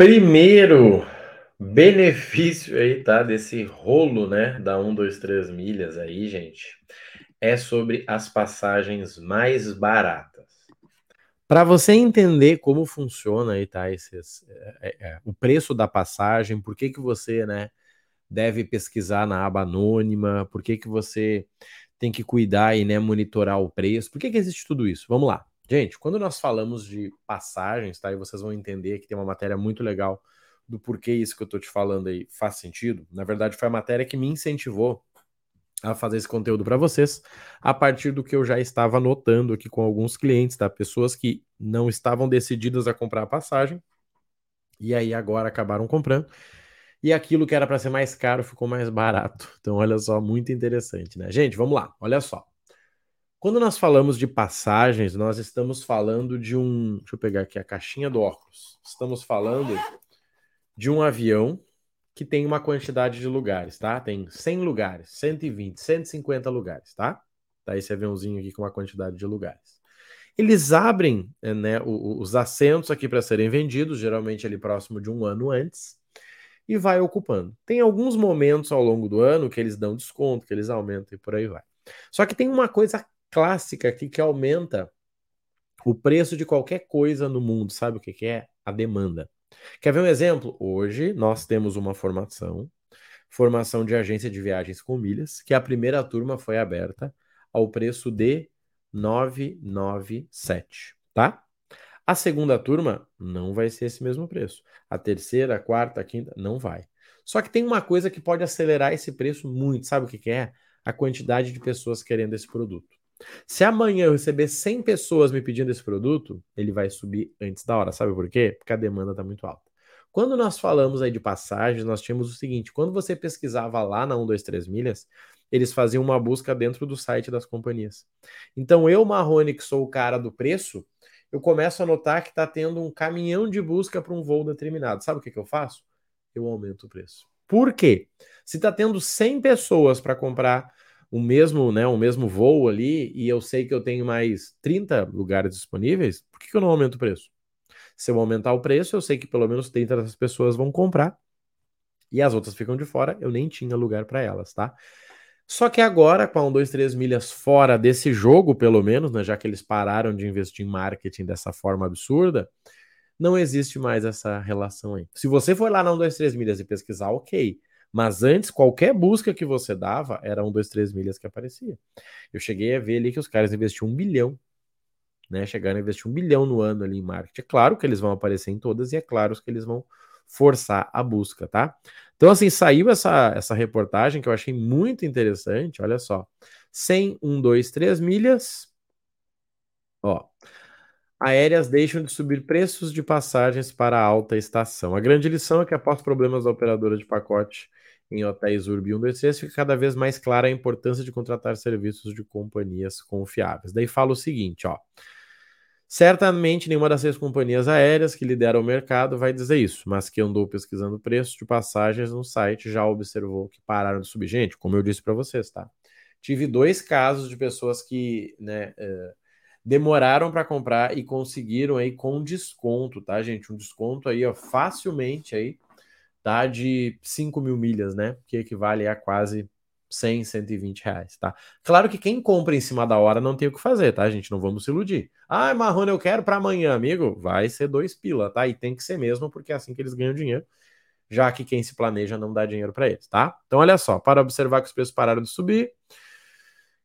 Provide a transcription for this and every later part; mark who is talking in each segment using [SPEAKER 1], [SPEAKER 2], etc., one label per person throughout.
[SPEAKER 1] Primeiro benefício aí, tá? Desse rolo, né? Da 1, 2, 3 milhas aí, gente, é sobre as passagens mais baratas. Para você entender como funciona aí, tá? Esses, é, é, é, o preço da passagem, por que, que você, né, deve pesquisar na aba anônima, por que, que você tem que cuidar e né, monitorar o preço, por que, que existe tudo isso? Vamos lá. Gente, quando nós falamos de passagens, tá? E vocês vão entender que tem uma matéria muito legal do porquê isso que eu tô te falando aí faz sentido. Na verdade, foi a matéria que me incentivou a fazer esse conteúdo para vocês, a partir do que eu já estava notando aqui com alguns clientes, tá? Pessoas que não estavam decididas a comprar a passagem e aí agora acabaram comprando. E aquilo que era para ser mais caro ficou mais barato. Então, olha só, muito interessante, né? Gente, vamos lá, olha só. Quando nós falamos de passagens, nós estamos falando de um. Deixa eu pegar aqui a caixinha do óculos. Estamos falando de um avião que tem uma quantidade de lugares, tá? Tem 100 lugares, 120, 150 lugares, tá? Tá esse aviãozinho aqui com uma quantidade de lugares. Eles abrem eh, né, os assentos aqui para serem vendidos, geralmente ali próximo de um ano antes, e vai ocupando. Tem alguns momentos ao longo do ano que eles dão desconto, que eles aumentam e por aí vai. Só que tem uma coisa clássica aqui que aumenta o preço de qualquer coisa no mundo. Sabe o que, que é? A demanda. Quer ver um exemplo? Hoje nós temos uma formação, formação de agência de viagens com milhas, que a primeira turma foi aberta ao preço de 997, tá? A segunda turma não vai ser esse mesmo preço. A terceira, a quarta, a quinta, não vai. Só que tem uma coisa que pode acelerar esse preço muito. Sabe o que, que é? A quantidade de pessoas querendo esse produto. Se amanhã eu receber 100 pessoas me pedindo esse produto, ele vai subir antes da hora. Sabe por quê? Porque a demanda está muito alta. Quando nós falamos aí de passagens, nós tínhamos o seguinte: quando você pesquisava lá na 123 milhas, eles faziam uma busca dentro do site das companhias. Então, eu, Marrone, que sou o cara do preço, eu começo a notar que está tendo um caminhão de busca para um voo determinado. Sabe o que, que eu faço? Eu aumento o preço. Por quê? Se está tendo 100 pessoas para comprar o mesmo, né, o mesmo voo ali e eu sei que eu tenho mais 30 lugares disponíveis, por que, que eu não aumento o preço? Se eu aumentar o preço, eu sei que pelo menos 30 dessas pessoas vão comprar e as outras ficam de fora, eu nem tinha lugar para elas, tá? Só que agora, com a 1, 2, 3 milhas fora desse jogo, pelo menos, né, já que eles pararam de investir em marketing dessa forma absurda, não existe mais essa relação aí. Se você for lá na 1, 2, 3 milhas e pesquisar, ok. Mas antes, qualquer busca que você dava era um, dois, três milhas que aparecia. Eu cheguei a ver ali que os caras investiam um bilhão, né? Chegaram a investir um bilhão no ano ali em marketing. É claro que eles vão aparecer em todas e é claro que eles vão forçar a busca, tá? Então, assim, saiu essa, essa reportagem que eu achei muito interessante. Olha só. 100, 1, 2, 3 milhas. Ó, aéreas deixam de subir preços de passagens para a alta estação. A grande lição é que, após problemas da operadora de pacote em hotéis Urb 123, fica cada vez mais clara a importância de contratar serviços de companhias confiáveis. Daí fala o seguinte, ó. Certamente nenhuma das seis companhias aéreas que lideram o mercado vai dizer isso, mas que andou pesquisando preços de passagens no site já observou que pararam de subir. Gente, como eu disse para vocês, tá? Tive dois casos de pessoas que, né, uh, demoraram para comprar e conseguiram aí com desconto, tá, gente? Um desconto aí, ó, facilmente aí, tá? De 5 mil milhas, né? Que equivale a quase 100, 120 reais, tá? Claro que quem compra em cima da hora não tem o que fazer, tá, gente? Não vamos se iludir. Ah, Marrone, eu quero para amanhã, amigo. Vai ser dois pila, tá? E tem que ser mesmo, porque é assim que eles ganham dinheiro, já que quem se planeja não dá dinheiro para eles, tá? Então, olha só, para observar que os preços pararam de subir,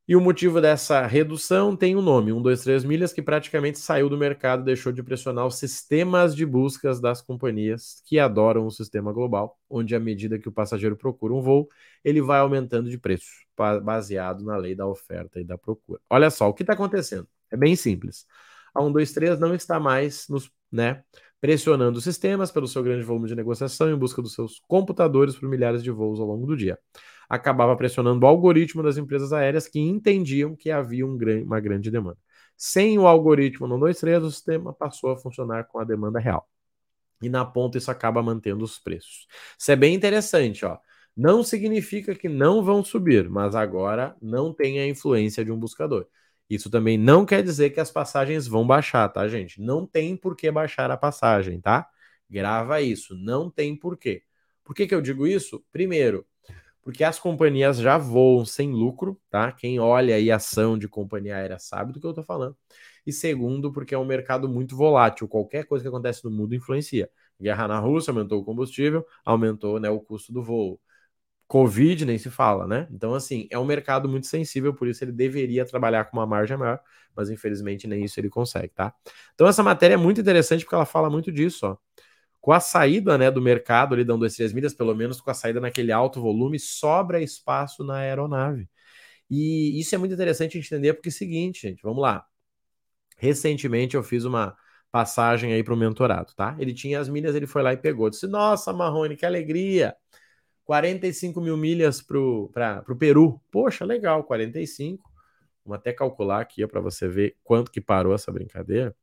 [SPEAKER 1] e o motivo dessa redução tem um nome, 1, 2, 3 milhas, que praticamente saiu do mercado, deixou de pressionar os sistemas de buscas das companhias que adoram o sistema global, onde à medida que o passageiro procura um voo, ele vai aumentando de preço, baseado na lei da oferta e da procura. Olha só, o que está acontecendo? É bem simples. A 1, 2, 3 não está mais nos, né, pressionando os sistemas pelo seu grande volume de negociação em busca dos seus computadores por milhares de voos ao longo do dia acabava pressionando o algoritmo das empresas aéreas que entendiam que havia um uma grande demanda. Sem o algoritmo no 23, o sistema passou a funcionar com a demanda real. E na ponta isso acaba mantendo os preços. Isso é bem interessante, ó. Não significa que não vão subir, mas agora não tem a influência de um buscador. Isso também não quer dizer que as passagens vão baixar, tá, gente? Não tem por que baixar a passagem, tá? Grava isso, não tem porquê. Por que, que eu digo isso? Primeiro, porque as companhias já voam sem lucro, tá? Quem olha aí ação de companhia aérea sabe do que eu tô falando. E segundo, porque é um mercado muito volátil, qualquer coisa que acontece no mundo influencia. Guerra na Rússia aumentou o combustível, aumentou né, o custo do voo. Covid nem se fala, né? Então, assim, é um mercado muito sensível, por isso ele deveria trabalhar com uma margem maior, mas infelizmente nem isso ele consegue, tá? Então, essa matéria é muito interessante porque ela fala muito disso, ó com a saída né, do mercado ali dando 2, 3 milhas, pelo menos com a saída naquele alto volume, sobra espaço na aeronave. E isso é muito interessante entender, porque é o seguinte, gente, vamos lá. Recentemente eu fiz uma passagem aí para o mentorado, tá? Ele tinha as milhas, ele foi lá e pegou. Disse, nossa, Marrone, que alegria! 45 mil milhas para o Peru. Poxa, legal, 45. Vamos até calcular aqui para você ver quanto que parou essa brincadeira.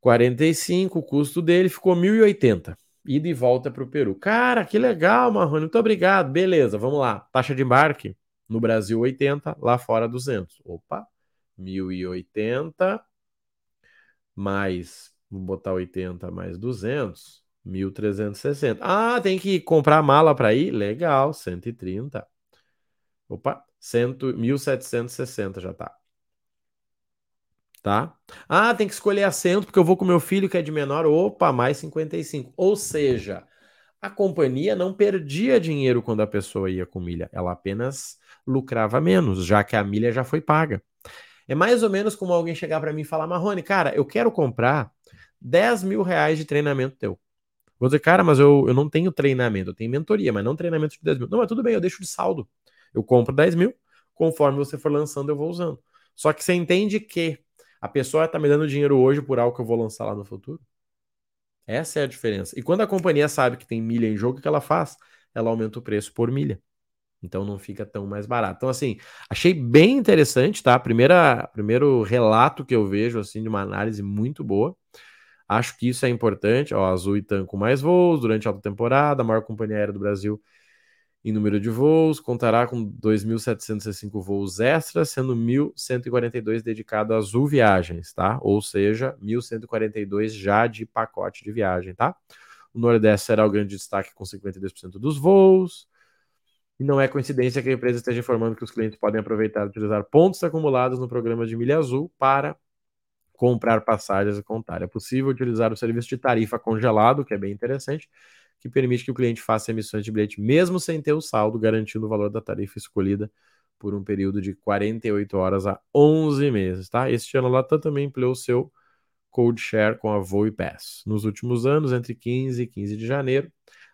[SPEAKER 1] 45, o custo dele ficou 1.080. Ida e volta para o Peru. Cara, que legal, Marrone, muito obrigado. Beleza, vamos lá. Taxa de embarque no Brasil 80, lá fora 200. Opa, 1.080 mais, vou botar 80 mais 200, 1.360. Ah, tem que comprar mala para ir? Legal, 130. Opa, 100, 1.760 já tá tá? Ah, tem que escolher assento porque eu vou com meu filho que é de menor. Opa, mais 55. Ou seja, a companhia não perdia dinheiro quando a pessoa ia com milha, ela apenas lucrava menos, já que a milha já foi paga. É mais ou menos como alguém chegar para mim e falar: Marrone, cara, eu quero comprar 10 mil reais de treinamento teu. Vou dizer, cara, mas eu, eu não tenho treinamento, eu tenho mentoria, mas não treinamento de 10 mil. Não, mas tudo bem, eu deixo de saldo. Eu compro 10 mil, conforme você for lançando, eu vou usando. Só que você entende que a pessoa está me dando dinheiro hoje por algo que eu vou lançar lá no futuro? Essa é a diferença. E quando a companhia sabe que tem milha em jogo, o que ela faz? Ela aumenta o preço por milha. Então não fica tão mais barato. Então, assim, achei bem interessante, tá? Primeira, primeiro relato que eu vejo, assim, de uma análise muito boa. Acho que isso é importante. Ó, Azul e TAM com mais voos durante a alta temporada, a maior companhia aérea do Brasil em número de voos, contará com 2.705 voos extras, sendo 1.142 dedicados a Azul Viagens, tá? Ou seja, 1.142 já de pacote de viagem, tá? O Nordeste será o grande destaque com 52% dos voos. E não é coincidência que a empresa esteja informando que os clientes podem aproveitar e utilizar pontos acumulados no programa de Milha Azul para comprar passagens e contar. É possível utilizar o serviço de tarifa congelado, que é bem interessante, que permite que o cliente faça emissões de bilhete mesmo sem ter o saldo, garantindo o valor da tarifa escolhida por um período de 48 horas a 11 meses, tá? Este ano a Latam também empleou seu Code Share com a Voe Pass. Nos últimos anos, entre 15 e 15 de janeiro,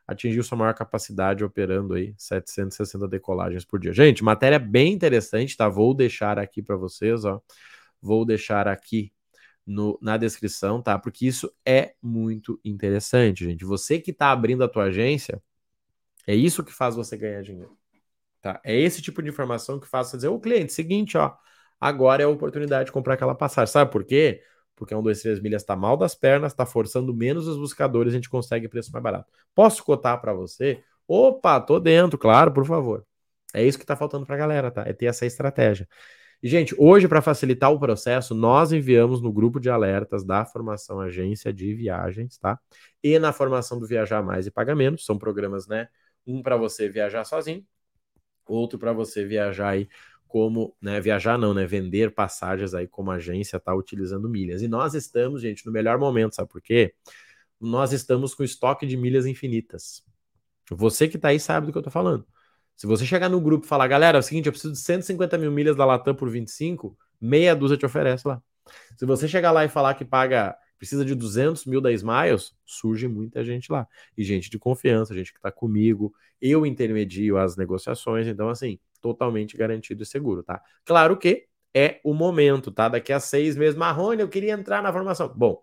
[SPEAKER 1] atingiu sua maior capacidade operando aí 760 decolagens por dia. Gente, matéria bem interessante, tá? Vou deixar aqui para vocês, ó. Vou deixar aqui no, na descrição, tá? Porque isso é muito interessante, gente. Você que está abrindo a tua agência, é isso que faz você ganhar dinheiro. Tá? É esse tipo de informação que faz você dizer, o cliente, seguinte, ó, agora é a oportunidade de comprar aquela passagem. Sabe por quê? Porque um, dois, três milhas está mal das pernas, está forçando menos os buscadores, a gente consegue preço mais barato. Posso cotar para você? Opa, tô dentro, claro, por favor. É isso que está faltando para a galera, tá? É ter essa estratégia. E, gente, hoje, para facilitar o processo, nós enviamos no grupo de alertas da formação agência de viagens, tá? E na formação do Viajar Mais e Paga Menos. São programas, né? Um para você viajar sozinho, outro para você viajar aí como, né, viajar não, né, vender passagens aí como agência tá utilizando milhas. E nós estamos, gente, no melhor momento, sabe por quê? Nós estamos com estoque de milhas infinitas. Você que tá aí sabe do que eu tô falando. Se você chegar no grupo e falar, galera, é o seguinte, eu preciso de 150 mil milhas da Latam por 25, meia dúzia te oferece lá. Se você chegar lá e falar que paga, precisa de 200 mil da Smiles, surge muita gente lá. E gente de confiança, gente que está comigo, eu intermedio as negociações, então assim, totalmente garantido e seguro, tá? Claro que é o momento, tá? Daqui a seis meses, Marrone, eu queria entrar na formação. Bom,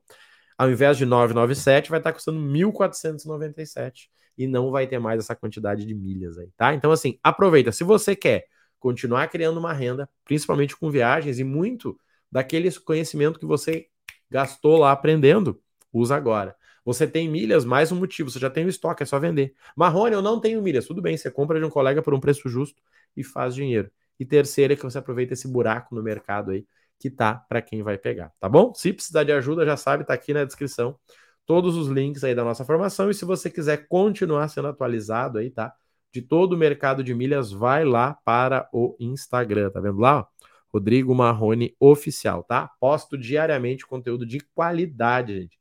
[SPEAKER 1] ao invés de 997, vai estar custando 1.497 e não vai ter mais essa quantidade de milhas aí, tá? Então, assim, aproveita. Se você quer continuar criando uma renda, principalmente com viagens e muito daquele conhecimento que você gastou lá aprendendo, usa agora. Você tem milhas, mais um motivo, você já tem o estoque, é só vender. Marrone, eu não tenho milhas, tudo bem, você compra de um colega por um preço justo e faz dinheiro. E terceiro é que você aproveita esse buraco no mercado aí que tá para quem vai pegar, tá bom? Se precisar de ajuda, já sabe, tá aqui na descrição todos os links aí da nossa formação. E se você quiser continuar sendo atualizado aí, tá? De todo o mercado de milhas, vai lá para o Instagram, tá vendo lá? Rodrigo Marrone Oficial, tá? Posto diariamente conteúdo de qualidade, gente.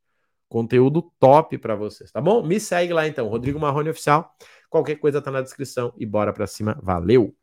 [SPEAKER 1] Conteúdo top para vocês, tá bom? Me segue lá então, Rodrigo Marrone Oficial. Qualquer coisa tá na descrição e bora para cima. Valeu!